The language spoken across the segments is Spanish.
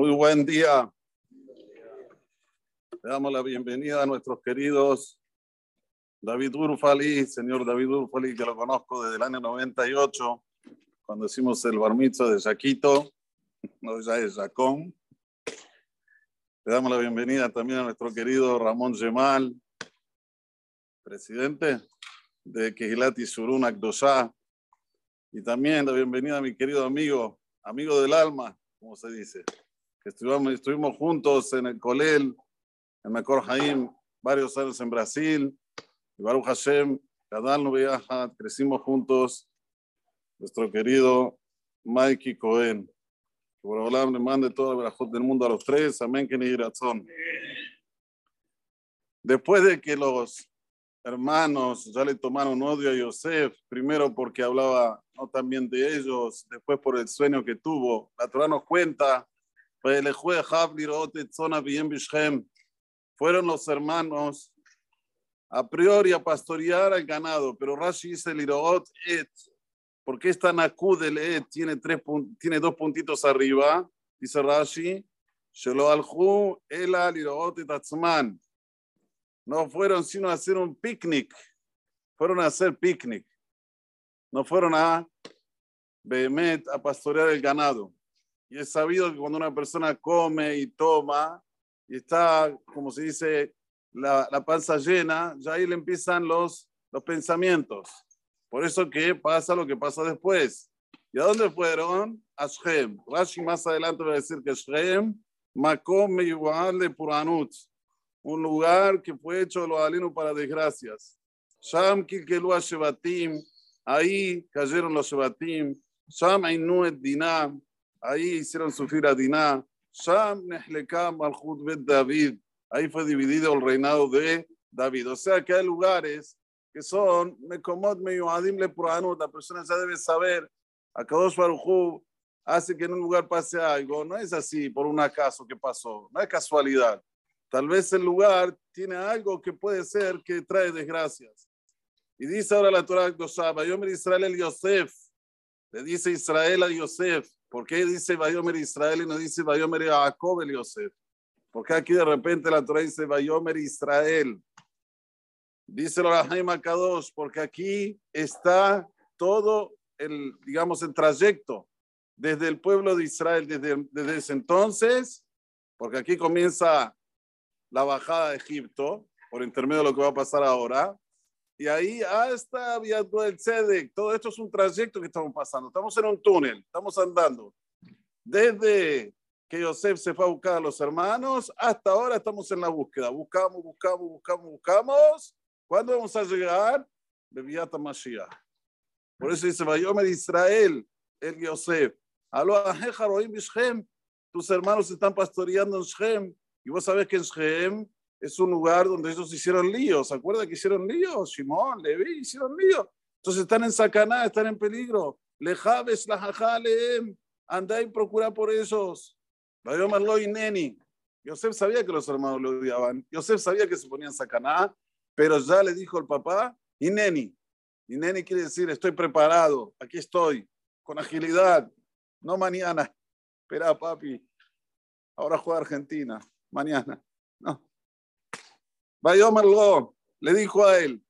Muy buen día. Le damos la bienvenida a nuestros queridos David Urfali, señor David Urfali, que lo conozco desde el año 98, cuando hicimos el bar mitzvah de Yaquito, no ya es Yacón. Le damos la bienvenida también a nuestro querido Ramón Gemal, presidente de Kehilati Surun Akdosha, y también la bienvenida a mi querido amigo, amigo del alma, como se dice, que estuvimos, estuvimos juntos en el Colel, en Mekor Haim, varios años en Brasil, y Baruch Hashem, Kadal Nubiyahat, crecimos juntos, nuestro querido Mikey Cohen. Que por hablar le mande toda la verajot del mundo a los tres, amén, que ni razón. Después de que los hermanos ya le tomaron odio a Yosef, primero porque hablaba no también de ellos, después por el sueño que tuvo. La Torah nos cuenta, fueron los hermanos a priori a pastorear al ganado, pero Rashi dice Liroot et, porque esta Naku del tiene, dos puntitos arriba, dice Rashi, Shelo alhu ela Liroot no fueron sino a hacer un picnic, fueron a hacer picnic, no fueron a Behemet a pastorear el ganado. Y es sabido que cuando una persona come y toma y está, como se dice, la, la panza llena, ya ahí le empiezan los, los pensamientos. Por eso que pasa lo que pasa después. ¿Y a dónde fueron? A Shem. Rashi más adelante va a decir que Shem, Makom de Puranut un lugar que fue hecho los alinos para desgracias. Sham kilkelu Shebatim, ahí cayeron los Shebatim. Sham Ainuet Dinah, ahí hicieron sufrir a Dinah. Sham Nehlekam Malchut Bet David, ahí fue dividido el reinado de David. O sea que hay lugares que son Mekomot Meyuadim Le La persona ya debe saber, a Kadosh Baruj hace que en un lugar pase algo. No es así por un acaso que pasó, no es casualidad. Tal vez el lugar tiene algo que puede ser que trae desgracias. Y dice ahora la Torah Vayomer Israel el Yosef. Le dice Israel a Yosef. ¿Por qué dice Vayomer Israel y no dice Vayomer Jacob el Yosef? Porque aquí de repente la Torah dice Vayomer Israel. Dice la Jaime Kadosh, porque aquí está todo el, digamos, el trayecto desde el pueblo de Israel, desde, desde ese entonces, porque aquí comienza la bajada de Egipto, por intermedio de lo que va a pasar ahora, y ahí hasta viendo el Tzedek. Todo esto es un trayecto que estamos pasando. Estamos en un túnel, estamos andando. Desde que Yosef se fue a buscar a los hermanos, hasta ahora estamos en la búsqueda. Buscamos, buscamos, buscamos, buscamos. ¿Cuándo vamos a llegar? Bebiata Mashiach. Por eso dice, Vayomer Israel, el Yosef. Aló a. Tus hermanos están pastoreando en Shem. Y vos sabés que en Shem es un lugar donde ellos hicieron líos. ¿Se acuerdan que hicieron líos? Simón, Levi, hicieron líos. Entonces están en sacaná, están en peligro. Lejaves, la jajaleem. Andá y procura por esos. Vayomarlo y Neni. Yosef sabía que los hermanos lo odiaban. Yosef sabía que se ponían sacaná, pero ya le dijo el papá, y Neni. Y Neni quiere decir, estoy preparado, aquí estoy, con agilidad, no mañana. Espera, papi, ahora juega Argentina mañana. No. Vayomarlo, le dijo a él,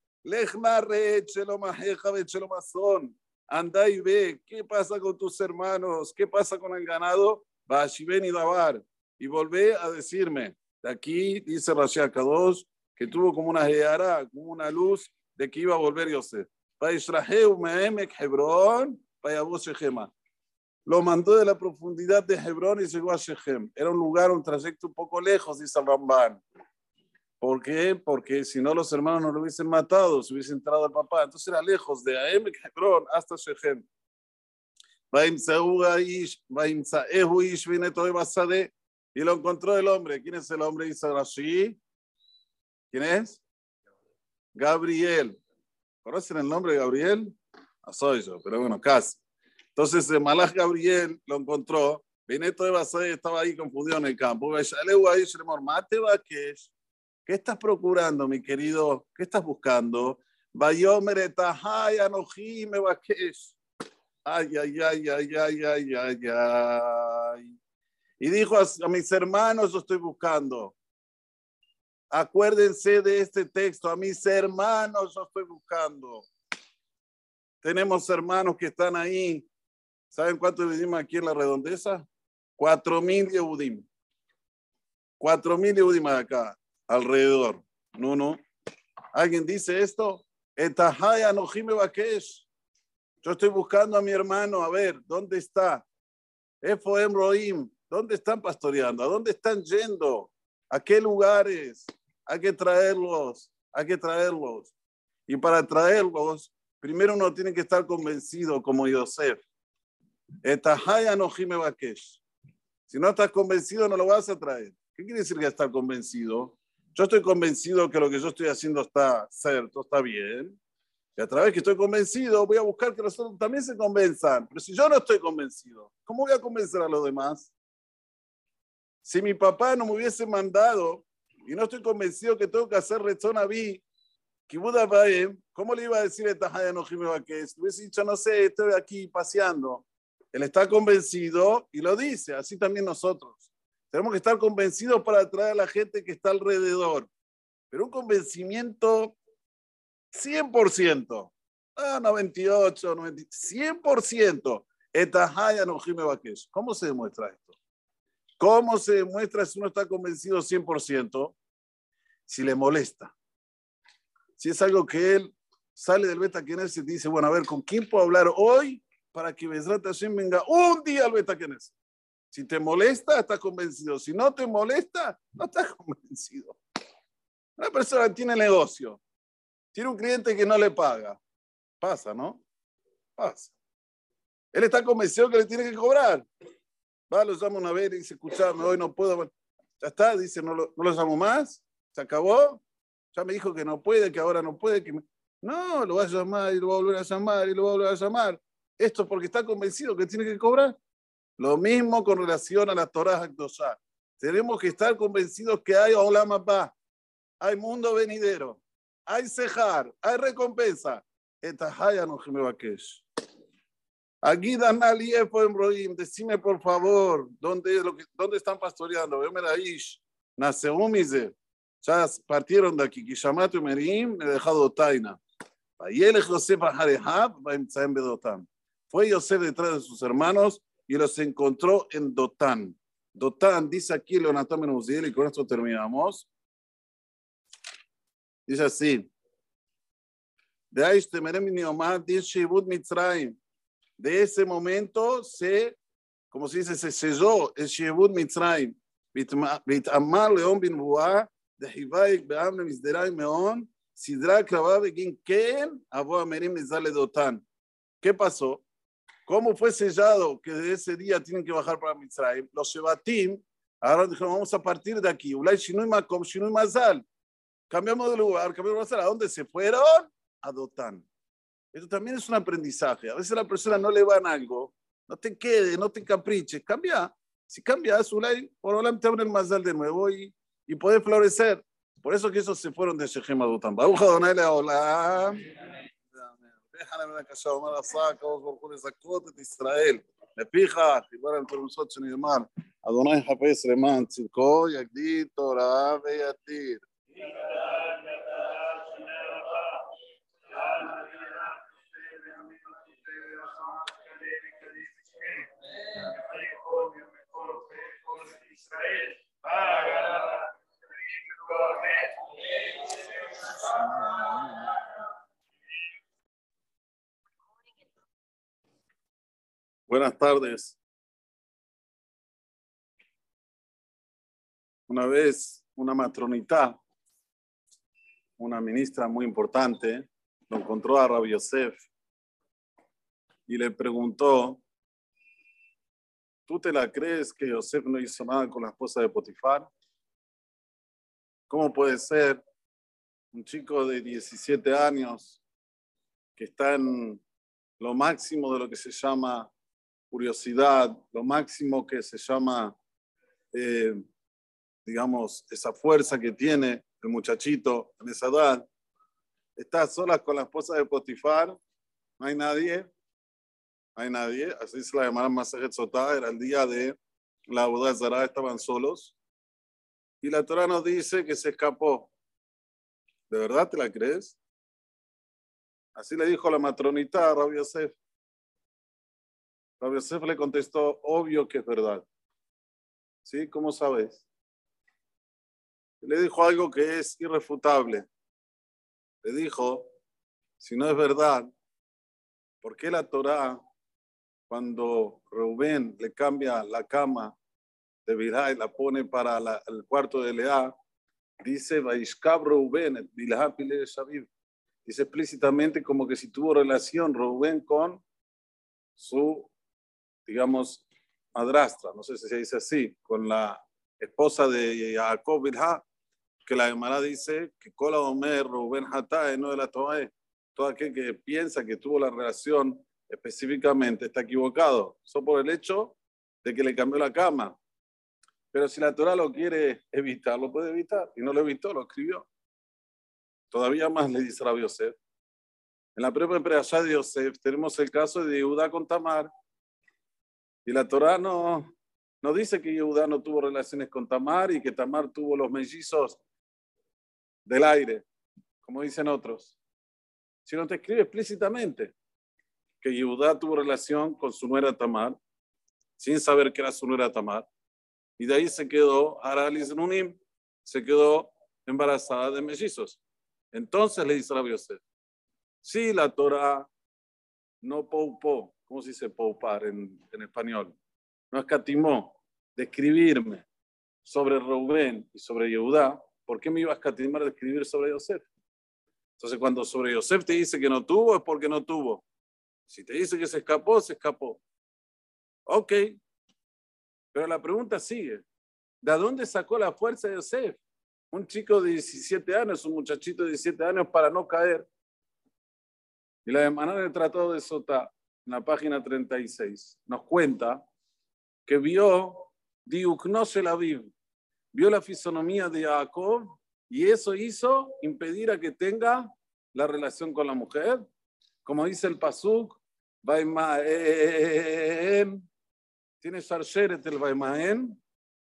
anda y ve, ¿qué pasa con tus hermanos? ¿Qué pasa con el ganado? ven y Dabar. Y volvé a decirme, de aquí dice Rashi Kadosh, que tuvo como una geara, como una luz de que iba a volver Yosef. Lo mandó de la profundidad de Hebrón y llegó a Shechem. Era un lugar, un trayecto un poco lejos, dice el Ramban. ¿Por qué? Porque si no los hermanos no lo hubiesen matado, se hubiese entrado al papá. Entonces era lejos de Aem, Hebrón, hasta Shechem. Y lo encontró el hombre. ¿Quién es el hombre? Dice Rashi. ¿Quién es? Gabriel. ¿Conocen el nombre de Gabriel? No soy yo, pero bueno, casi. Entonces, el Malach Gabriel lo encontró. Beneto de Basay estaba ahí confundido en el campo. ¿Qué estás procurando, mi querido? ¿Qué estás buscando? Ay, ay, ay, ay, ay, ay, ay, ay. Y dijo a, mis hermanos, estoy buscando. Acuérdense de este texto, a mis hermanos estoy buscando. Tenemos hermanos que están ahí. ¿Saben cuántos vivimos aquí en la redondeza? Cuatro mil Yehudim. Cuatro mil Yehudim acá, alrededor. No, no. ¿Alguien dice esto? Yo estoy buscando a mi hermano, a ver, ¿dónde está? Efoem Roim, ¿dónde están pastoreando? ¿A dónde están yendo? ¿A qué lugares? Hay que traerlos, hay que traerlos. Y para traerlos, primero uno tiene que estar convencido como Yosef. Si no estás convencido, no lo vas a traer. ¿Qué quiere decir que estar convencido? Yo estoy convencido que lo que yo estoy haciendo está cierto, está bien. Y a través que estoy convencido, voy a buscar que los otros también se convenzan. Pero si yo no estoy convencido, ¿cómo voy a convencer a los demás? Si mi papá no me hubiese mandado y no estoy convencido que tengo que hacer rezón a mí, ¿cómo le iba a decir a Tajaya no que hubiese dicho, no sé, estoy aquí paseando? Él está convencido y lo dice, así también nosotros. Tenemos que estar convencidos para atraer a la gente que está alrededor. Pero un convencimiento 100%. Ah, 98, 90, 100%. Etajaya no ¿Cómo se demuestra esto? ¿Cómo se demuestra si uno está convencido 100%? Si le molesta. Si es algo que él sale del beta Kenes y dice, bueno, a ver, ¿con quién puedo hablar hoy para que Besrat Hashem venga un día al beta Kenes? Si te molesta, estás convencido. Si no te molesta, no estás convencido. Una persona tiene negocio tiene un cliente que no le paga. Pasa, ¿no? Pasa. Él está convencido que le tiene que cobrar. Va, lo llama una vez y dice, escuchame, hoy no puedo. Ya está, dice, no lo, no lo llamo más. Se acabó. Ya me dijo que no puede, que ahora no puede. Que No, lo va a llamar y lo va a volver a llamar y lo va a volver a llamar. Esto porque está convencido que tiene que cobrar. Lo mismo con relación a la Torah Akdosha. Tenemos que estar convencidos que hay Olam hay mundo venidero hay cejar, hay recompensa. Me. Aquí Dan en Roim, decime por favor, ¿dónde, lo que, dónde están pastoreando? Vemer Aish, Naseumize. Ya partieron de aquí. Kishamato Merim, he dejado Taina. Fue Yosef detrás de sus hermanos y los encontró en Dotán. Dotán, dice aquí Leonatán Menuziel, y con esto terminamos. Dice así. De ese momento se, como se dice, se selló el Shebut Mitzrayim. והתאמר לאום בנבואה, דחיבייק בעם למסדרי מאון, סדרה קרבה בגין כן, אבו המרים נזל לדותן. ¿Qué pasó? ¿Cómo fue sellado que de ese día tienen que bajar para Mitzrayim? Los Shebatim, ahora dijeron, vamos a partir de aquí. Ulay Shinui Makom, Shinui Mazal. Cambiamos de lugar, cambiamos de lugar. ¿A dónde se fueron? A Dotán. Esto también es un aprendizaje. A veces a la persona no le van algo, no te quede, no te capriches, cambia. Si cambias, por ahora te abre el Mazal de nuevo y, y puede florecer. Por eso que esos se fueron de Shechem a Dotán. Baruja Donai hola. Déjame ver casa אומר עשה הקדוש ברוך הוא לזכות את ישראל לפיכך דיבר על פרנסות שנאמר אדוני יחפש למען צדקו יגדיל תורה ויתיר Buenas tardes. Una vez una matronita una ministra muy importante, lo encontró a Rabbi Yosef y le preguntó, ¿tú te la crees que Yosef no hizo nada con la esposa de Potifar? ¿Cómo puede ser un chico de 17 años que está en lo máximo de lo que se llama curiosidad, lo máximo que se llama, eh, digamos, esa fuerza que tiene el muchachito en esa edad, está sola con la esposa de Potifar, no hay nadie, no hay nadie, así se la llamaron Masajet Sotá, era el día de la Zara estaban solos. Y la Torah nos dice que se escapó. ¿De verdad te la crees? Así le dijo la matronita a Rabbi Yosef. Rabbi Yosef le contestó, obvio que es verdad. ¿Sí? ¿Cómo sabes? Le dijo algo que es irrefutable. Le dijo, si no es verdad, ¿por qué la Torah, cuando Rubén le cambia la cama de Bilha y la pone para el cuarto de Lea, dice, Vaishkab Rubén, Dice explícitamente como que si tuvo relación Rubén con su, digamos, madrastra, no sé si se dice así, con la esposa de Jacob Bilha, que la hermana dice que Kola Omer, Rubén Hatae, no de la Toae, todo aquel que piensa que tuvo la relación específicamente está equivocado, solo por el hecho de que le cambió la cama. Pero si la Torah lo quiere evitar, lo puede evitar. Y no lo evitó, lo escribió. Todavía más le dice a Yosef. En la propia empresa de Yosef tenemos el caso de Judá con Tamar. Y la Torah no, no dice que Judá no tuvo relaciones con Tamar y que Tamar tuvo los mellizos del aire, como dicen otros. Sino te escribe explícitamente que Judá tuvo relación con su nuera Tamar, sin saber que era su nuera Tamar y de ahí se quedó, Aralis Nunim, se quedó embarazada de mellizos. Entonces le dice a Yosef, si la Torah no poupó, ¿cómo se dice poupar en, español? No escatimó de escribirme sobre Rubén y sobre Yehudá, ¿por qué me iba a escatimar de escribir sobre Yosef? Entonces, cuando sobre Yosef te dice que no tuvo, es porque no tuvo. Si te dice que se escapó, se escapó. Ok, pero la pregunta sigue. ¿De dónde sacó la fuerza de Yosef? Un chico de 17 años, un muchachito de 17 años para no caer. Y la hermana del Tratado de Sota, en la página 36, nos cuenta que vio se la vio, la fisonomía de Jacob y eso hizo impedir a que tenga la relación con la mujer. Como dice el Pasuk, tiene Sarsheret el Baimaen,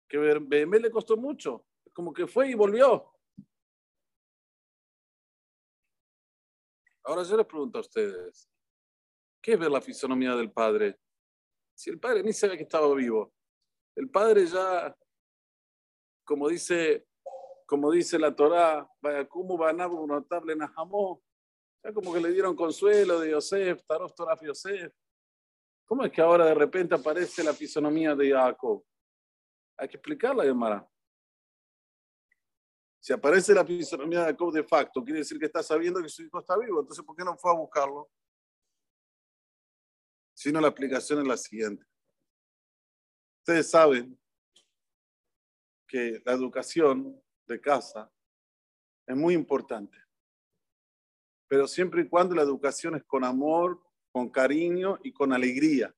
que BM le costó mucho. Como que fue y volvió. Ahora yo les pregunto a ustedes, ¿qué es ver la fisonomía del padre? Si el padre ni sabe que estaba vivo. El padre ya, como dice, como dice la Torá, vaya como banabo notable najamó, ya como que le dieron consuelo de Yosef, Tarof Toraf Yosef. ¿Cómo es que ahora de repente aparece la fisonomía de Jacob? Hay que explicarla, Yomara. Si aparece la fisonomía de Jacob de facto, quiere decir que está sabiendo que su hijo está vivo. Entonces, ¿por qué no fue a buscarlo? Sino la explicación es la siguiente. Ustedes saben que la educación de casa es muy importante. Pero siempre y cuando la educación es con amor, con cariño y con alegría.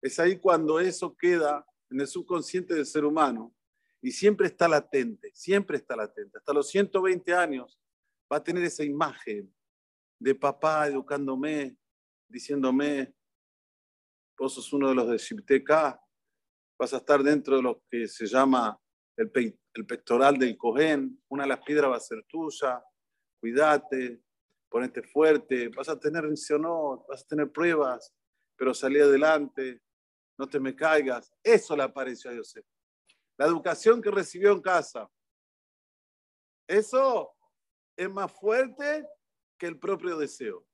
Es ahí cuando eso queda en el subconsciente del ser humano y siempre está latente, siempre está latente. Hasta los 120 años va a tener esa imagen de papá educándome, diciéndome, vos sos uno de los de Shibteka, vas a estar dentro de lo que se llama el, pectoral del Cohen, una de las piedras va a ser tuya, cuídate, ponete fuerte, vas a tener no, vas a tener pruebas, pero salí adelante, no te me caigas. Eso le apareció a José. La educación que recibió en casa. Eso es más fuerte que el propio deseo.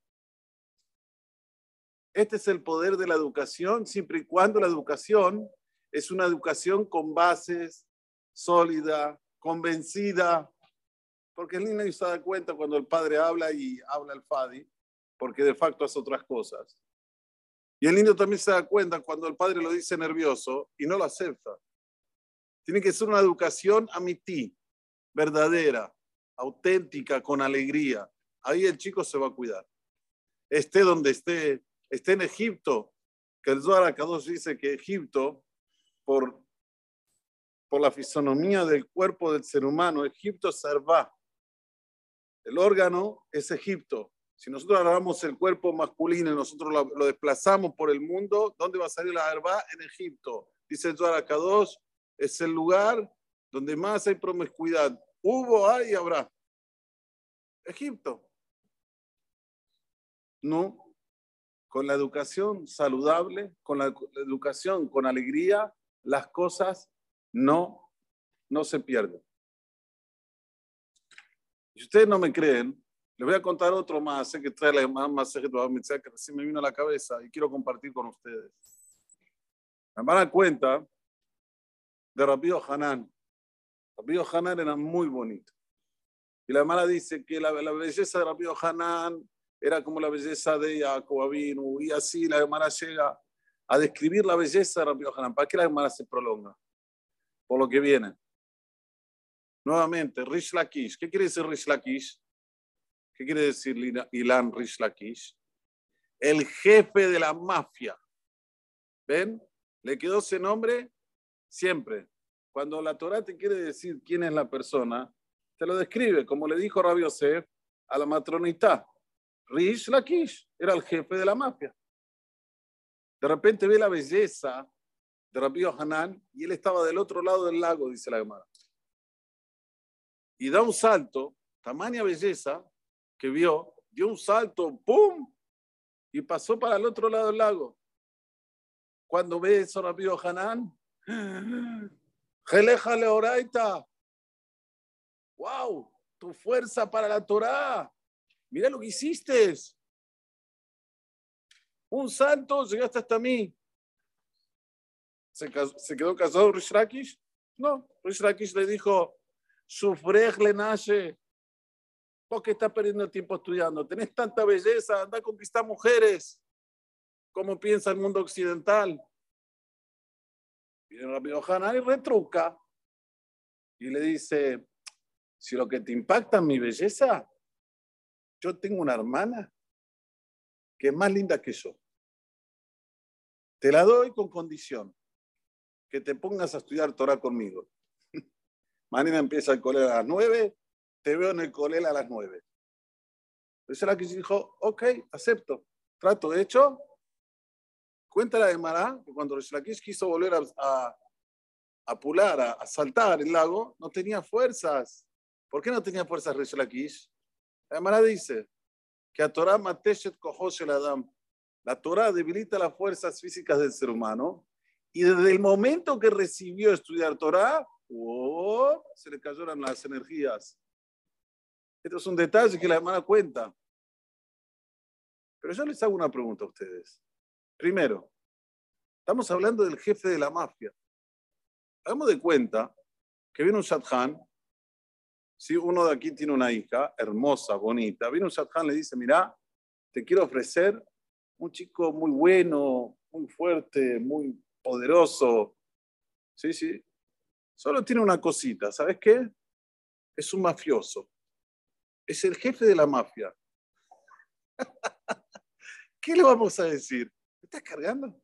Este es el poder de la educación, siempre y cuando la educación es una educación con bases sólida, convencida, porque el niño se da cuenta cuando el padre habla y habla el Fadi, porque de facto hace otras cosas. Y el niño también se da cuenta cuando el padre lo dice nervioso y no lo acepta. Tiene que ser una educación a ti, verdadera, auténtica, con alegría. Ahí el chico se va a cuidar. Esté donde esté, esté en Egipto, que el Zohar Akadosh dice que Egipto, por, por la fisonomía del cuerpo del ser humano, Egipto servá, el órgano es Egipto. Si nosotros agarramos el cuerpo masculino y nosotros lo, desplazamos por el mundo, ¿dónde va a salir la herba? En Egipto. Dice el Zohar Kadosh, es el lugar donde más hay promiscuidad. Hubo, hay y habrá. Egipto. No. Con la educación saludable, con la educación con alegría, las cosas no, no se pierden. Si ustedes no me creen, les voy a contar otro más, que trae la más que recién me vino a la cabeza y quiero compartir con ustedes. Me van a cuenta de Rabío Hanan. Rabío Hanan era muy bonito. Y la hermana dice que la, belleza de Rabío Hanan era como la belleza de Jacob y así la hermana llega a describir la belleza de Rabío Hanan. ¿Para qué la hermana se prolonga? Por lo que viene. Nuevamente, Rish Lakish. ¿Qué quiere decir Rish Lakish? ¿Qué quiere decir Ilan Rish Lakish? El jefe de la mafia. ¿Ven? Le quedó ese nombre siempre. Cuando la Torah te quiere decir quién es la persona, te lo describe, como le dijo Rabbi Yosef a la matronita. Rish Lakish era el jefe de la mafia. De repente ve la belleza de Rabbi Hanan y él estaba del otro lado del lago, dice la Gemara y da un salto, tamaña belleza, que vio, dio un salto, ¡pum! Y pasó para el otro lado del lago. Cuando ve eso, rápido Hanán, Gelejale oraita. ¡Wow! Tu fuerza para la Torah. Mira lo que hiciste. Un salto, llegaste hasta mí. ¿Se, quedó casado Rish No, Rish le dijo, Sufrej le nace. ¿Por qué estás perdiendo tiempo estudiando? Tenés tanta belleza, anda a conquistar mujeres. ¿Cómo piensa el mundo occidental? Viene Rabbi Hanan y retruca. Y le dice, si lo que te impacta es mi belleza, yo tengo una hermana que es más linda que yo. Te la doy con condición que te pongas a estudiar Torah conmigo. Mañana empieza el colel a las 9, te veo en el colel a las 9. Entonces la que dijo, ok, acepto. Trato hecho. Cuenta la de Mará que cuando Rishlakish quiso volver a, a, pular, a, saltar el lago, no tenía fuerzas. ¿Por qué no tenía fuerzas Rishlakish? La Mará dice que a Torah mateshet el adam. La Torah debilita las fuerzas físicas del ser humano y desde el momento que recibió estudiar Torah, se le cayeron las energías. Esto es un detalle que la hermana cuenta. Pero yo les hago una pregunta a ustedes. Primero, estamos hablando del jefe de la mafia. Hagamos de cuenta que viene un Shadchan, si uno de aquí tiene una hija hermosa, bonita, viene un Shadchan le dice, mira, te quiero ofrecer un chico muy bueno, muy fuerte, muy poderoso. Sí, sí, Solo tiene una cosita, ¿sabes qué? Es un mafioso. Es el jefe de la mafia. ¿Qué le vamos a decir? ¿Me estás cargando?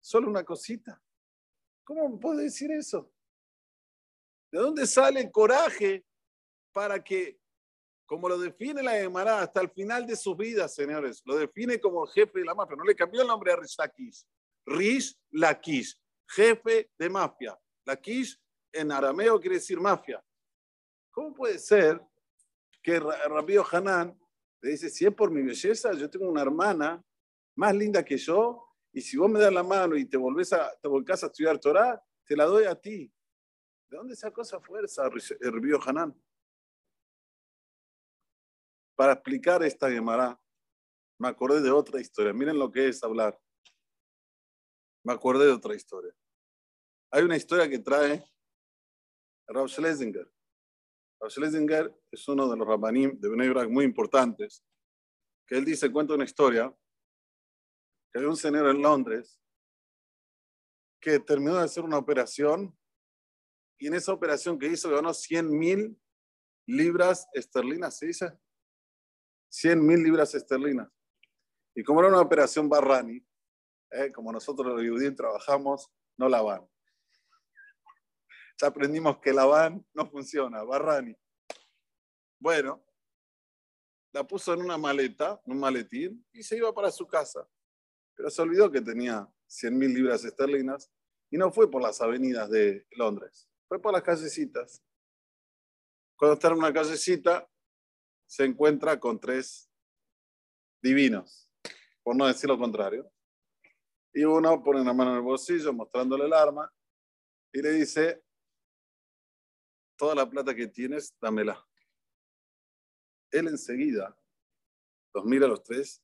Solo una cosita. ¿Cómo puede decir eso? ¿De dónde sale el coraje para que, como lo define la Emara hasta el final de sus vidas, señores, lo define como jefe de la mafia? No le cambió el nombre a Rish Lakish. Rish Lakish, jefe de mafia. La Kish en arameo quiere decir mafia. ¿Cómo puede ser que Rabío Hanan le dice, si es por mi belleza, yo tengo una hermana más linda que yo, y si vos me das la mano y te volvés a, te volcás a estudiar Torah, te la doy a ti. ¿De dónde sacó esa fuerza Rabío Hanan? Para explicar esta Gemara, me acordé de otra historia. Miren lo que es hablar. Me acordé de otra historia. Hay una historia que trae Rav Schlesinger. Rav Schlesinger es uno de los rabanim de Bnei muy importantes, que él dice, cuenta una historia, que hay un señor en Londres que terminó de hacer una operación y en esa operación que hizo ganó 100 mil libras esterlinas, ¿se dice? 100 mil libras esterlinas. Y como era una operación Barrani, eh, como nosotros los judíos trabajamos, no la van. Ya aprendimos que la van no funciona, Barrani. Bueno, la puso en una maleta, un maletín, y se iba para su casa. Pero se olvidó que tenía 100 mil libras esterlinas y no fue por las avenidas de Londres, fue por las callecitas. Cuando está en una callecita, se encuentra con tres divinos, por no decir lo contrario. Y uno pone la mano en el bolsillo mostrándole el arma y le dice, toda la plata que tienes, dámela. Él enseguida los mira a los tres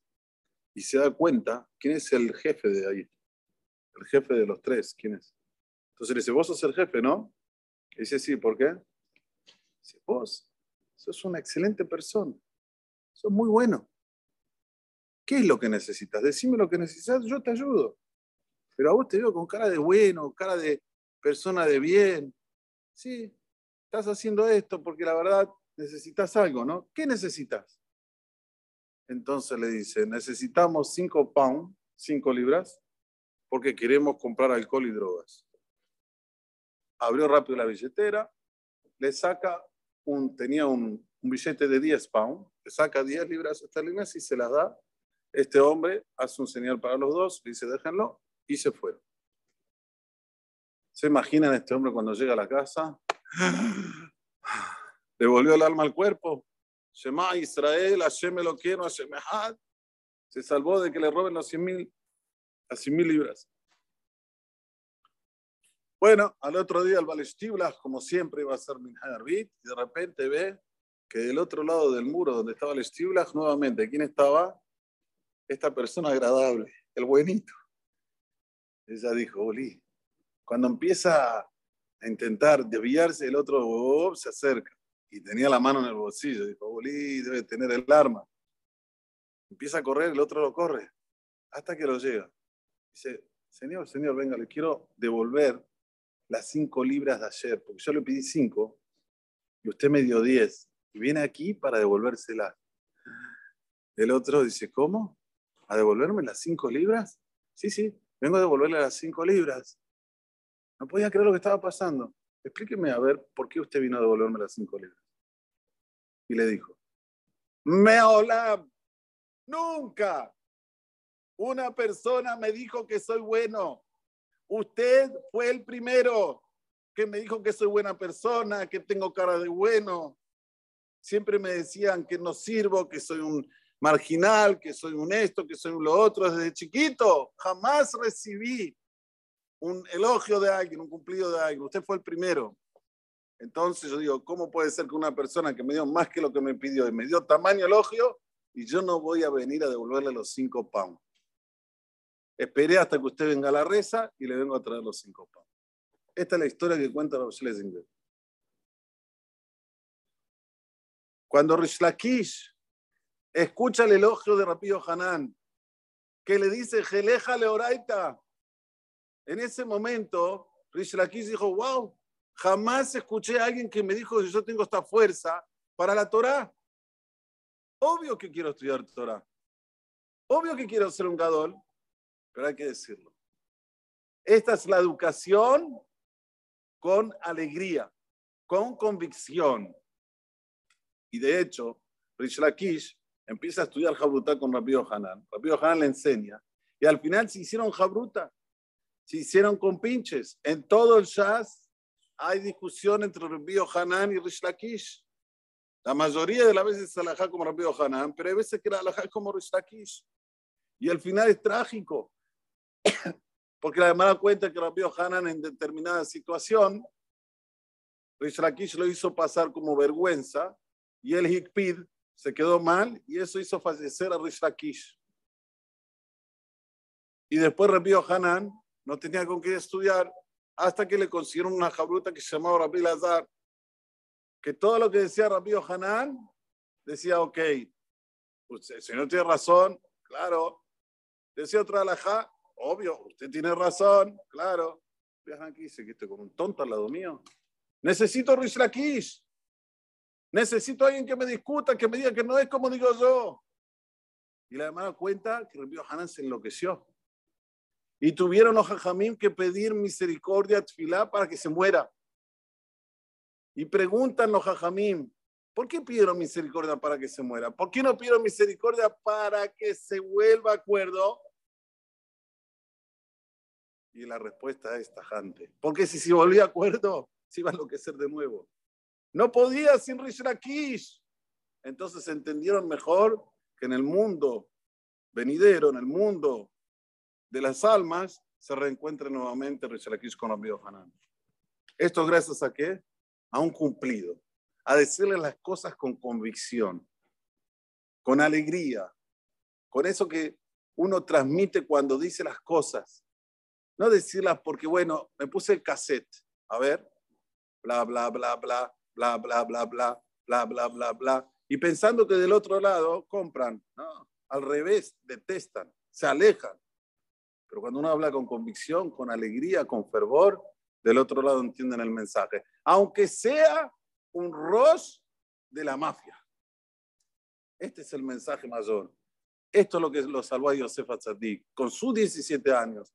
y se da cuenta quién es el jefe de ahí. El jefe de los tres, ¿quién es? Entonces le dice, vos sos el jefe, ¿no? Y dice, sí, ¿por qué? Dice, vos sos una excelente persona. Sos muy bueno. ¿Qué es lo que necesitas? Decime lo que necesitas, yo te ayudo. Pero a vos te veo con cara de bueno, cara de persona de bien. Sí, estás haciendo esto porque la verdad necesitas algo, ¿no? ¿Qué necesitas? Entonces le dice, necesitamos cinco pounds, cinco libras, porque queremos comprar alcohol y drogas. Abrió rápido la billetera, le saca un, tenía un, billete de 10 pounds, le saca 10 libras esterlinas y se las da. Este hombre hace un señal para los dos, le dice, déjenlo, y se fueron. ¿Se imaginan este hombre cuando llega a la casa? Le volvió el alma al cuerpo. Shema Israel, Hashem lo quiero, Hashem Se salvó de que le roben los 100 mil, las 100 mil libras. Bueno, al otro día el Balestiblas, como siempre, iba a ser Minhayarbit, y de repente ve que del otro lado del muro donde estaba el Stiblas, nuevamente, ¿quién estaba? Esta persona agradable, el buenito. Ella dijo, Oli, cuando empieza a intentar desviarse, el otro se acerca y tenía la mano en el bolsillo. Dijo, Oli, debe tener el arma. Empieza a correr, el otro lo corre, hasta que lo llega. Dice, señor, señor, venga, le quiero devolver las cinco libras de ayer, porque yo le pedí cinco y usted me dio diez. Y viene aquí para devolvérsela. El otro dice, ¿cómo? ¿A devolverme las cinco libras? Sí, sí, vengo a devolverle las cinco libras. No podía creer lo que estaba pasando. Explíqueme a ver por qué usted vino a devolverme las cinco libras. Y le dijo, hola nunca una persona me dijo que soy bueno. Usted fue el primero que me dijo que soy buena persona, que tengo cara de bueno. Siempre me decían que no sirvo, que soy un marginal, que soy un esto, que soy un lo otro. Desde chiquito jamás recibí un elogio de alguien, un cumplido de alguien. Usted fue el primero. Entonces yo digo, ¿cómo puede ser que una persona que me dio más que lo que me pidió y me dio tamaño elogio y yo no voy a venir a devolverle los cinco pounds? Esperé hasta que usted venga a la reza y le vengo a traer los cinco pounds. Esta es la historia que cuenta los Schlesinger. Cuando Rish Lakish escucha el elogio de Rapio Hanán, que le dice, Geleja Leoraita, en ese momento, Rish Lakish dijo, wow, jamás escuché a alguien que me dijo que yo tengo esta fuerza para la Torah. Obvio que quiero estudiar Torah. Obvio que quiero ser un gadol, pero hay que decirlo. Esta es la educación con alegría, con convicción. Y de hecho, Rish Lakish empieza a estudiar Jabruta con Rabbi Hanan. Rabbi Hanan le enseña. Y al final se hicieron Jabruta se hicieron con pinches. En todo el Shas hay discusión entre Rabbi Hanan y Rish Lakish. La mayoría de las veces es alajá como Rabbi Hanan, pero hay veces que la alajá es como Rish Lakish. Y al final es trágico. Porque la hermana cuenta que Rabbi Hanan en determinada situación, Rish Lakish lo hizo pasar como vergüenza y el Hikpid se quedó mal y eso hizo fallecer a Rish Lakish. Y después Rabbi Hanan no tenía con qué estudiar, hasta que le consiguieron una jabruta que se llamaba Rabbi Lazar, que todo lo que decía Rabbi Hanan, decía, ok, pues, el señor tiene razón, claro. Decía otra alajá, obvio, usted tiene razón, claro. Viajan aquí, que estoy como un tonto al lado mío. Necesito Ruiz Lakish. Necesito a alguien que me discuta, que me diga que no es como digo yo. Y la hermana cuenta que Rabbi Hanan se enloqueció. Y tuvieron los jajamim que pedir misericordia a Tfilá para que se muera. Y preguntan los jajamim, ¿Por qué pidieron misericordia para que se muera? ¿Por qué no pidieron misericordia para que se vuelva acuerdo? Y la respuesta es tajante. Porque si se volvía acuerdo, se iba a enloquecer de nuevo. No podía sin Rish Entonces entendieron mejor que en el mundo venidero, en el mundo de las almas, se reencuentre nuevamente Rish con los Hanan. Esto gracias a qué? A un cumplido a decirle las cosas con convicción, con alegría, con eso que uno transmite cuando dice las cosas. No decirlas porque, bueno, me puse el cassette, a ver, bla, bla, bla, bla, bla, bla, bla, bla, bla, bla, bla, bla, y pensando que del otro lado compran, no, al revés, detestan, se alejan. Pero cuando uno habla con convicción, con alegría, con fervor, del otro lado entienden el mensaje. Aunque sea un Rosh de la mafia. Este es el mensaje mayor. Esto es lo que lo salvó a Yosef Atzadik. Con sus 17 años,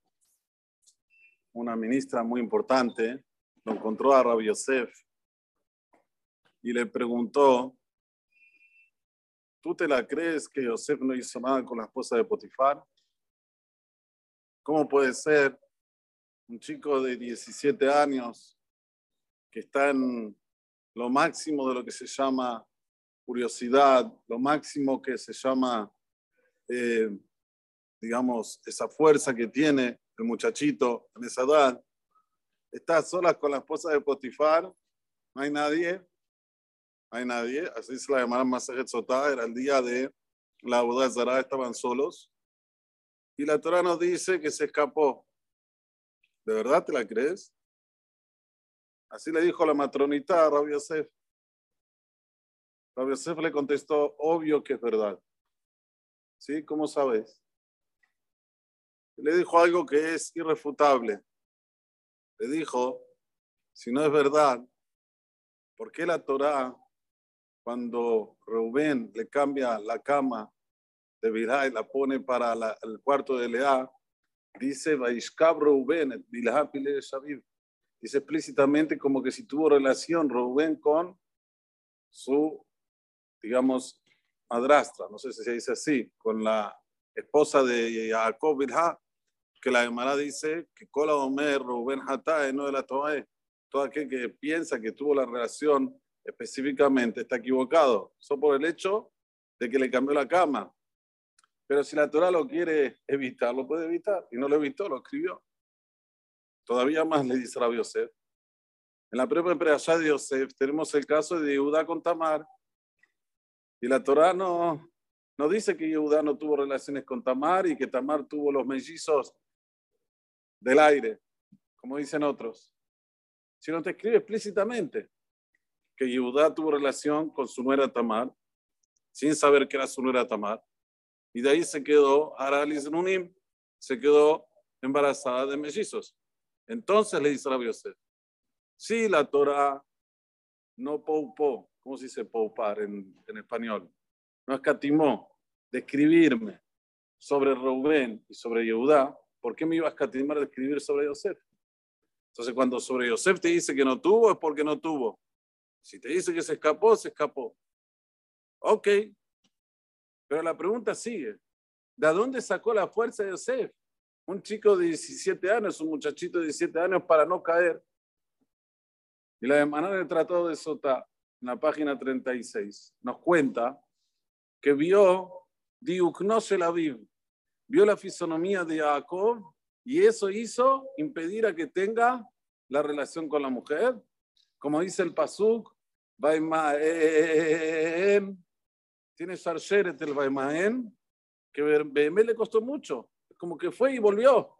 una ministra muy importante, lo encontró a Rabbi Yosef y le preguntó, ¿tú te la crees que Yosef no hizo nada con la esposa de Potifar? ¿Cómo puede ser un chico de 17 años que está en lo máximo de lo que se llama curiosidad, lo máximo que se llama, eh, digamos, esa fuerza que tiene el muchachito edad, está sola con la esposa de Potifar, no hay nadie, no hay nadie, así se la llamaban Masajet Sotá, era el día de la boda de Zara, estaban solos, y la Torah nos dice que se escapó. ¿De verdad te la crees? Así le dijo la matronita a Rabbi Yosef. Rabbi Yosef le contestó, obvio que es verdad. ¿Sí? ¿Cómo sabes? Le dijo algo que es irrefutable. Le dijo, si no es verdad, ¿por qué la Torah, cuando Rubén le cambia la cama de Bilá y la pone para el cuarto de Lea, dice, Vaishkab Reuben, Dice explícitamente como que si tuvo relación Rubén con su digamos, madrastra, no sé si se dice así, con la esposa de Jacob Bilha, que la Gemara dice que Kola Omer, Rubén Hatae, no de la Toae, todo aquel que piensa que tuvo la relación específicamente está equivocado, solo por el hecho de que le cambió la cama. Pero si la Torah lo quiere evitar, lo puede evitar. Y no lo evitó, lo escribió. Todavía más le dice a Yosef. En la propia empresa de Yosef tenemos el caso de Judá con Tamar, y la Torah no, no dice que Yehudá no tuvo relaciones con Tamar y que Tamar tuvo los mellizos del aire, como dicen otros. Sino te escribe explícitamente que Yehudá tuvo relación con su nuera Tamar, sin saber que era su nuera Tamar. Y de ahí se quedó, Aralis Nunim, se quedó embarazada de mellizos. Entonces le dice a Yosef, si la Torah no poupó ¿cómo se dice poupar en, en español? No escatimó de escribirme sobre Rubén y sobre Yehudá, ¿por qué me iba a escatimar de escribir sobre Yosef? Entonces, cuando sobre Yosef te dice que no tuvo, es porque no tuvo. Si te dice que se escapó, se escapó. Ok. Pero la pregunta sigue. ¿De dónde sacó la fuerza de Yosef? Un chico de 17 años, un muchachito de 17 años para no caer. Y la hermana del Tratado de Sota en la página 36, nos cuenta que vio se la vio la fisonomía de Jacob y eso hizo impedir a que tenga la relación con la mujer. Como dice el Pasuk, tiene Sarsheret el Baimaen, que BM le costó mucho, como que fue y volvió.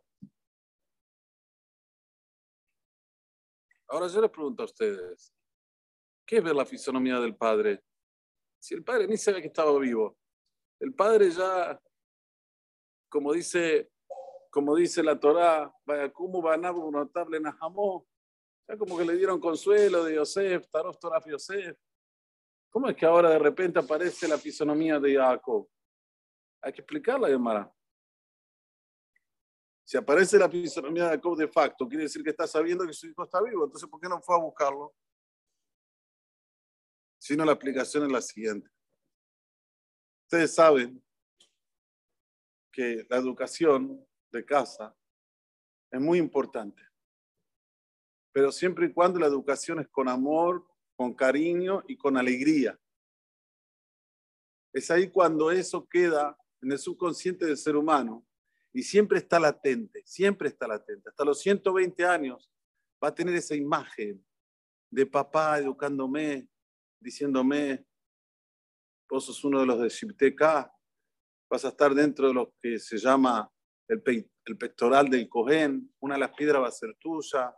Ahora yo les pregunto a ustedes, ¿Qué es ver la fisonomía del Padre? Si el padre ni sabía que estaba vivo. El padre ya, como dice, como dice la Torá, vaya como notable Nahamó, ya como que le dieron consuelo de Yosef, Tarof Toraf Yosef. ¿Cómo es que ahora de repente aparece la fisonomía de Jacob? Hay que explicarla, Gemara. Si aparece la fisonomía de Jacob de facto, quiere decir que está sabiendo que su hijo está vivo. Entonces, ¿por qué no fue a buscarlo? Sino la explicación es la siguiente. Ustedes saben que la educación de casa es muy importante. Pero siempre y cuando la educación es con amor, con cariño y con alegría. Es ahí cuando eso queda en el subconsciente del ser humano y siempre está latente, siempre está latente. Hasta los 120 años va a tener esa imagen de papá educándome, diciéndome, vos sos uno de los de Shibteka, vas a estar dentro de lo que se llama el, el pectoral del Cohen, una de las piedras va a ser tuya,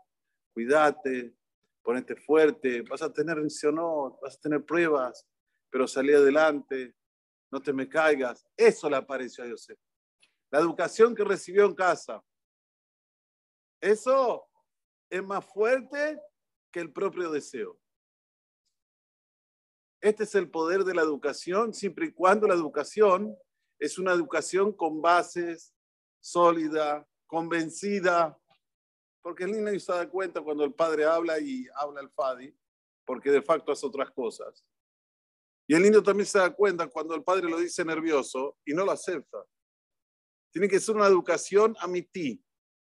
cuídate, ponete fuerte, vas a tener no, vas a tener pruebas, pero salí adelante, no te me caigas. Eso le apareció a José. La educación que recibió en casa. Eso es más fuerte que el propio deseo. Este es el poder de la educación, siempre y cuando la educación es una educación con bases sólida, convencida, porque el niño se da cuenta cuando el padre habla y habla el Fadi, porque de facto hace otras cosas. Y el niño también se da cuenta cuando el padre lo dice nervioso y no lo acepta. Tiene que ser una educación a ti,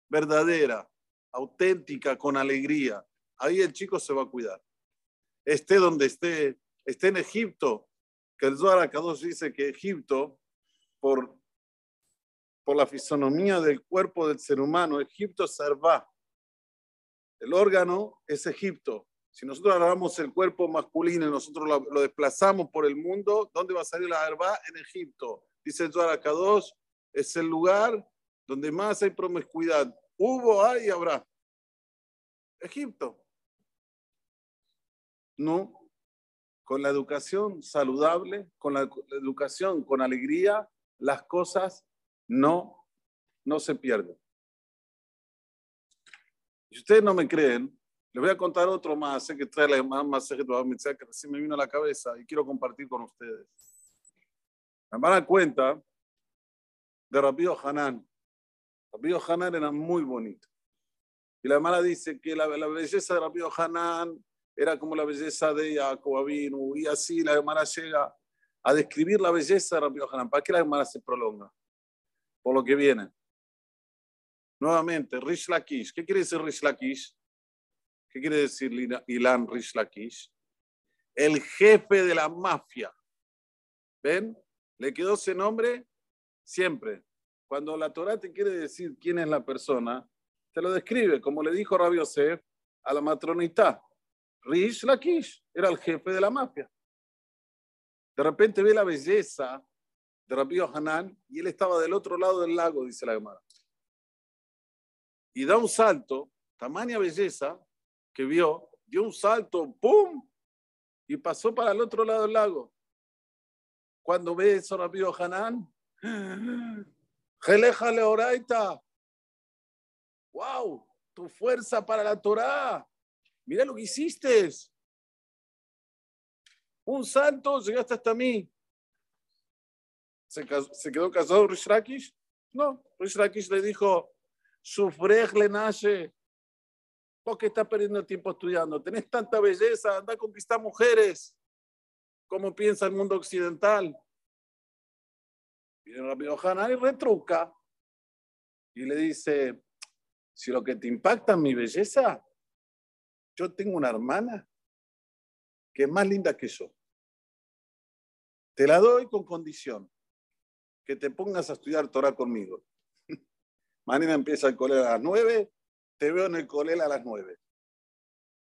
verdadera, auténtica, con alegría. Ahí el chico se va a cuidar. Esté donde esté, esté en Egipto, que el Zohar Akadosh dice que Egipto, por, por la fisonomía del cuerpo del ser humano, Egipto servá. El órgano es Egipto. Si nosotros agarramos el cuerpo masculino y nosotros lo, desplazamos por el mundo, ¿dónde va a salir la herba? En Egipto. Dice el Zohar Akadosh, es el lugar donde más hay promiscuidad. Hubo, hay y habrá. Egipto. No, con la educación saludable, con la, educación con alegría, las cosas no, no se pierden. Si ustedes no me creen, les voy a contar otro más que trae la más que recién me vino a la cabeza y quiero compartir con ustedes. La mala cuenta de Rabbi Hanan. Rabbi Hanan era muy bonito. Y la mala dice que la, belleza de Rabbi Hanan era como la belleza de Jacob y así la Gemara llega a describir la belleza de Rabbi Hanan. ¿Para qué la Gemara se prolonga? Por lo que viene. Nuevamente, Rish Lakish. ¿Qué quiere decir Rish Lakish? ¿Qué quiere decir Ilan Rish Lakish? El jefe de la mafia. ¿Ven? Le quedó ese nombre siempre. Cuando la Torah te quiere decir quién es la persona, te lo describe, como le dijo Rabbi Yosef a la matronita. Rish Lakish era el jefe de la mafia. De repente ve la belleza de Rabbi Hanan y él estaba del otro lado del lago, dice la Gemara y da un salto, tamaña belleza que vio, dio un salto, ¡pum! Y pasó para el otro lado del lago. Cuando ve eso, rápido Hanán, Gelejale Oraita, ¡wow! Tu fuerza para la Torah, mira lo que hiciste. Un salto, llegaste hasta mí. ¿Se, quedó casado Rish No, Rish le dijo, Sufrej le nace. ¿Por qué estás perdiendo tiempo estudiando? Tenés tanta belleza, anda a conquistar mujeres. ¿Cómo piensa el mundo occidental? Viene Rabbi Hanan y retruca. Y le dice, si lo que te impacta es mi belleza, yo tengo una hermana que es más linda que yo. Te la doy con condición que te pongas a estudiar Torah conmigo. Mañana empieza el colegio a las 9, te veo en el colegio a las 9.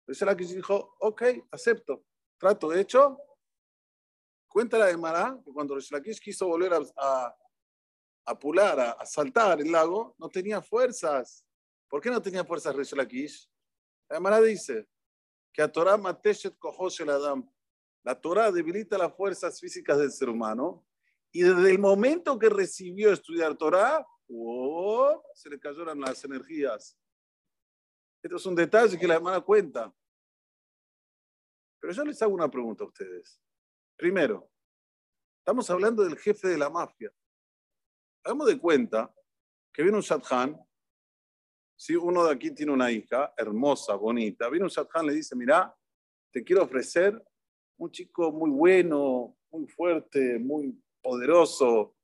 Entonces la que dijo, ok, acepto, trato hecho. Cuenta la de Mará que cuando Rishlakish quiso volver a, a, pular, a, saltar el lago, no tenía fuerzas. ¿Por qué no tenía fuerzas Rishlakish? La Mará dice que a Torah Mateshet Adam. La Torah debilita las fuerzas físicas del ser humano y desde el momento que recibió estudiar Torah, se le cayeron las energías. Esto es un detalle que la hermana cuenta. Pero yo les hago una pregunta a ustedes. Primero, estamos hablando del jefe de la mafia. Hagamos de cuenta que viene un Shadchan, si uno de aquí tiene una hija hermosa, bonita, viene un Shadchan le dice, mira, te quiero ofrecer un chico muy bueno, muy fuerte, muy poderoso.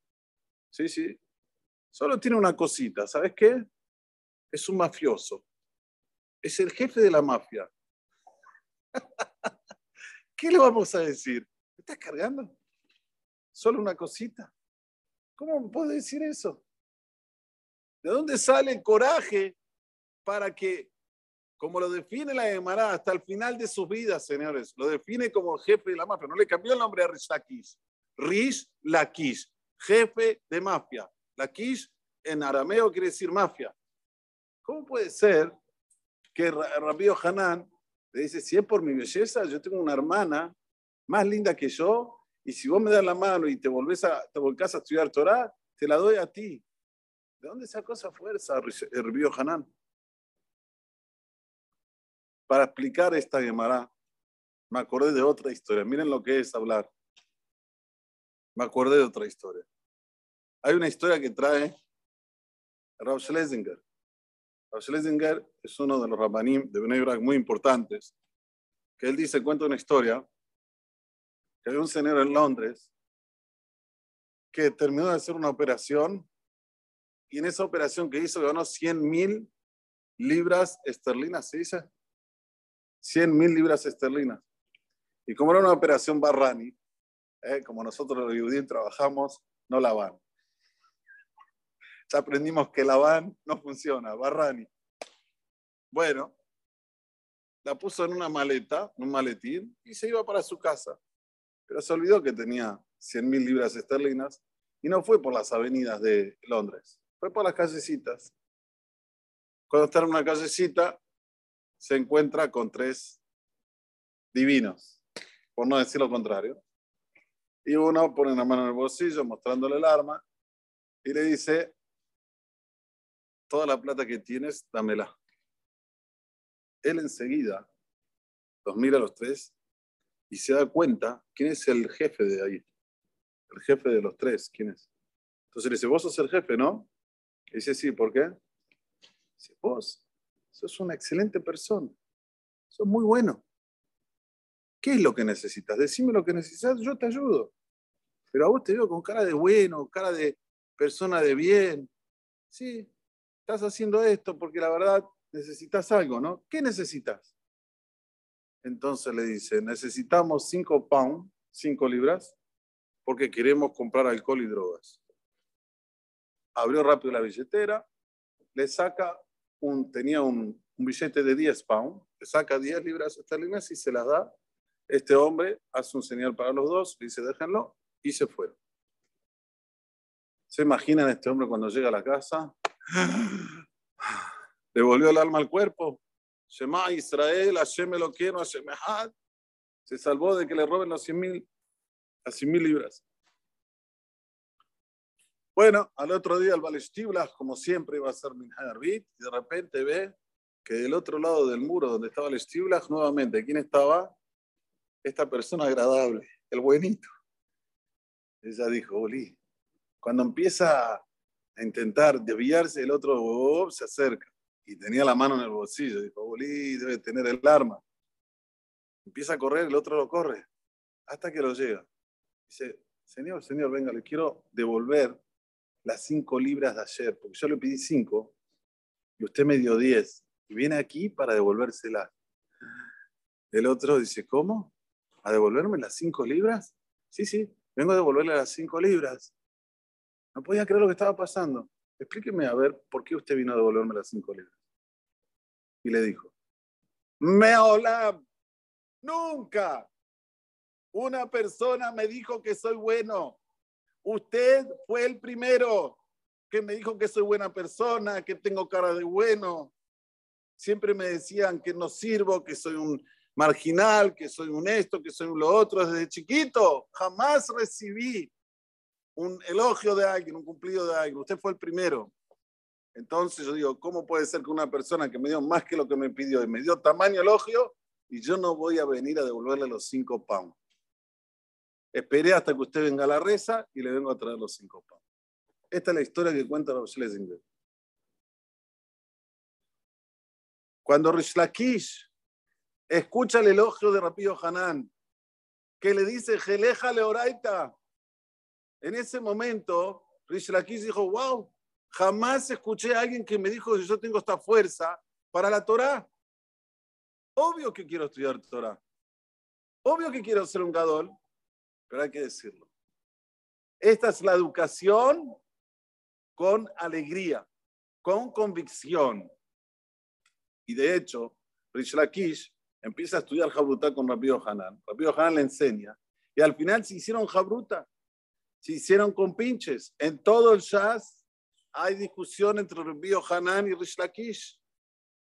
Sí, sí. Solo tiene una cosita, ¿sabes qué? Es un mafioso. Es el jefe de la mafia. ¿Qué le vamos a decir? ¿Me estás cargando? Solo una cosita. ¿Cómo puede decir eso? ¿De dónde sale el coraje para que, como lo define la Gemara hasta el final de su vida, señores, lo define como jefe de la mafia? No le cambió el nombre a Rish Lakish. Lakish, jefe de mafia. Lakish en arameo quiere decir mafia. ¿Cómo puede ser que Rabío Hanan le dice, si es por mi belleza, yo tengo una hermana más linda que yo, y si vos me das la mano y te volvés a, te volcás a estudiar Torah, te la doy a ti. ¿De dónde sacó esa fuerza Rabío Hanan? Para explicar esta Gemara, me acordé de otra historia. Miren lo que es hablar. Me acordé de otra historia. Hay una historia que trae Rav Schlesinger. Schlesinger es uno de los rabanim de Bnei muy importantes, que él dice, cuenta una historia, que había un señor en Londres que terminó de hacer una operación y en esa operación que hizo ganó 100 mil libras esterlinas, ¿se dice? 100 mil libras esterlinas. Y como era una operación Barrani, eh, como nosotros los judíos trabajamos, no la van aprendimos que la van no funciona, Barrani. Bueno, la puso en una maleta, un maletín, y se iba para su casa. Pero se olvidó que tenía 100 mil libras esterlinas y no fue por las avenidas de Londres, fue por las callecitas. Cuando está en una callecita, se encuentra con tres divinos, por no decir lo contrario. Y uno pone la mano en el bolsillo mostrándole el arma y le dice, toda la plata que tienes, dámela. Él enseguida los mira a los tres y se da cuenta quién es el jefe de ahí. El jefe de los tres, ¿quién es? Entonces le dice, vos sos el jefe, ¿no? Y dice, sí, ¿por qué? Dice, vos sos una excelente persona. Sos muy bueno. ¿Qué es lo que necesitas? Decime lo que necesitas, yo te ayudo. Pero a vos te veo con cara de bueno, cara de persona de bien. Sí, estás haciendo esto porque la verdad necesitas algo, ¿no? ¿Qué necesitas? Entonces le dice, necesitamos cinco pounds, cinco libras, porque queremos comprar alcohol y drogas. Abrió rápido la billetera, le saca un, tenía un, billete de 10 pounds, le saca 10 libras esterlinas y se las da. Este hombre hace un señal para los dos, le dice, déjenlo, y se fueron. ¿Se imaginan este hombre cuando llega a la casa? Le volvió el alma al cuerpo. Shema Israel, Hashem lo quiero, Hashem Se salvó de que le roben los 100 mil, las 100 mil libras. Bueno, al otro día el Balestibla, como siempre, iba a ser Minhadarbit, y de repente ve que del otro lado del muro donde estaba el Stibla, nuevamente, ¿quién estaba? Esta persona agradable, el buenito. Ella dijo, Oli, cuando empieza a intentar desviarse, el otro oh, se acerca y tenía la mano en el bolsillo. Dijo, Bolí debe tener el arma. Empieza a correr, el otro lo corre hasta que lo llega. Dice, señor, señor, venga, le quiero devolver las cinco libras de ayer, porque yo le pedí cinco y usted me dio diez. Y viene aquí para devolvérselas. El otro dice, ¿cómo? ¿A devolverme las cinco libras? Sí, sí, vengo a devolverle las cinco libras. No podía creer lo que estaba pasando. Explíqueme a ver por qué usted vino a devolverme las cinco libras. Y le dijo, Meolam, nunca una persona me dijo que soy bueno. Usted fue el primero que me dijo que soy buena persona, que tengo cara de bueno. Siempre me decían que no sirvo, que soy un, marginal, que soy un esto, que soy un lo otro. Desde chiquito jamás recibí un elogio de alguien, un cumplido de alguien. Usted fue el primero. Entonces yo digo, ¿cómo puede ser que una persona que me dio más que lo que me pidió y me dio tamaño elogio y yo no voy a venir a devolverle los cinco pounds? Esperé hasta que usted venga a la reza y le vengo a traer los cinco pounds. Esta es la historia que cuenta los Schlesinger. Cuando Rish escucha el elogio de Rapío Hanán, que le dice, Geleja Leoraita, en ese momento, Rish dijo, wow, Jamás escuché a alguien que me dijo que yo tengo esta fuerza para la Torah. Obvio que quiero estudiar Torah. Obvio que quiero ser un gadol, pero hay que decirlo. Esta es la educación con alegría, con convicción. Y de hecho, Rish Lakish empieza a estudiar Jabruta con Rabbi Hanan. Rabbi Hanan le enseña. Y al final se hicieron Jabruta. Se hicieron con pinches. En todo el Shaz hay discusión entre Rabbi Hanan y Rish Lakish.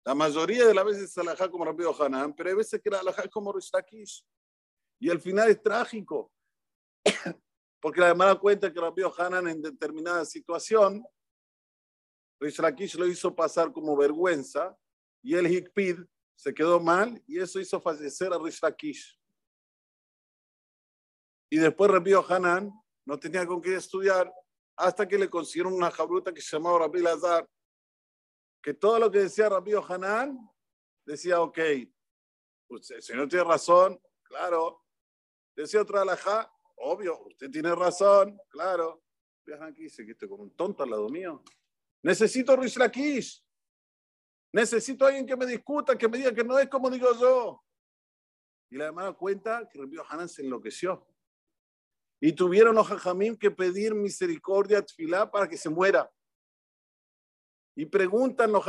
La mayoría de las veces es alajá como Rabbi Hanan, pero hay veces que la alajá es como Rish Lakish. Y al final es trágico, porque la hermana cuenta que Rabbi Hanan en determinada situación, Rish Lakish lo hizo pasar como vergüenza y el Hikpid se quedó mal y eso hizo fallecer a Rish Lakish. Y después Rabbi Hanan no tenía con qué estudiar hasta que le consiguieron una jabruta que se llamaba Rabbi Lazar, que todo lo que decía Rabbi Hanan decía, ok, usted, el señor tiene razón, claro. Decía otra alajá, obvio, usted tiene razón, claro. Viajan aquí, que estoy como un tonto al lado mío. Necesito Rish Lakish. Necesito a alguien que me discuta, que me diga que no es como digo yo. Y la hermana cuenta que Rabbi Hanan se enloqueció. Y tuvieron los jajamim que pedir misericordia a Tfilá para que se muera. Y preguntan los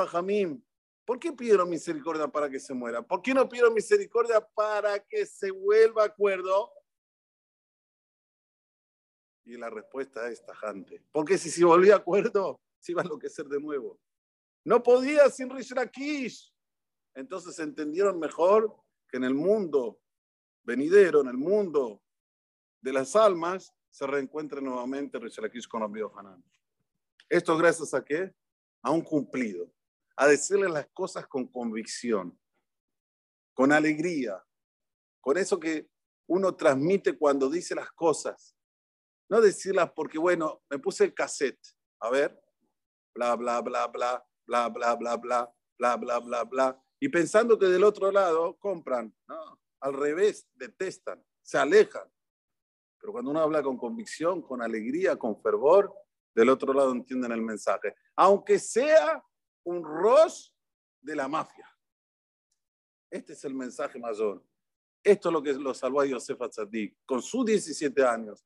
¿por qué pidieron misericordia para que se muera? ¿Por qué no pidieron misericordia para que se vuelva acuerdo? Y la respuesta es tajante. Porque si se volvía a acuerdo, se iba a enloquecer de nuevo. No podía sin Rish Lakish. Entonces entendieron mejor que en el mundo venidero, en el mundo de las almas se reencuentra nuevamente Rishalakis con Rabbi Hanan. Esto gracias a qué? A un cumplido, a decirle las cosas con convicción, con alegría, con eso que uno transmite cuando dice las cosas. No decirlas porque, bueno, me puse el cassette, a ver, bla, bla, bla, bla, bla, bla, bla, bla, bla, bla, bla, bla, y pensando que del otro lado compran, no, al revés, detestan, se alejan. Pero cuando uno habla con convicción, con alegría, con fervor, del otro lado entienden el mensaje. Aunque sea un ros de la mafia. Este es el mensaje mayor. Esto es lo que lo salvó a Yosef Atzadik. Con sus 17 años,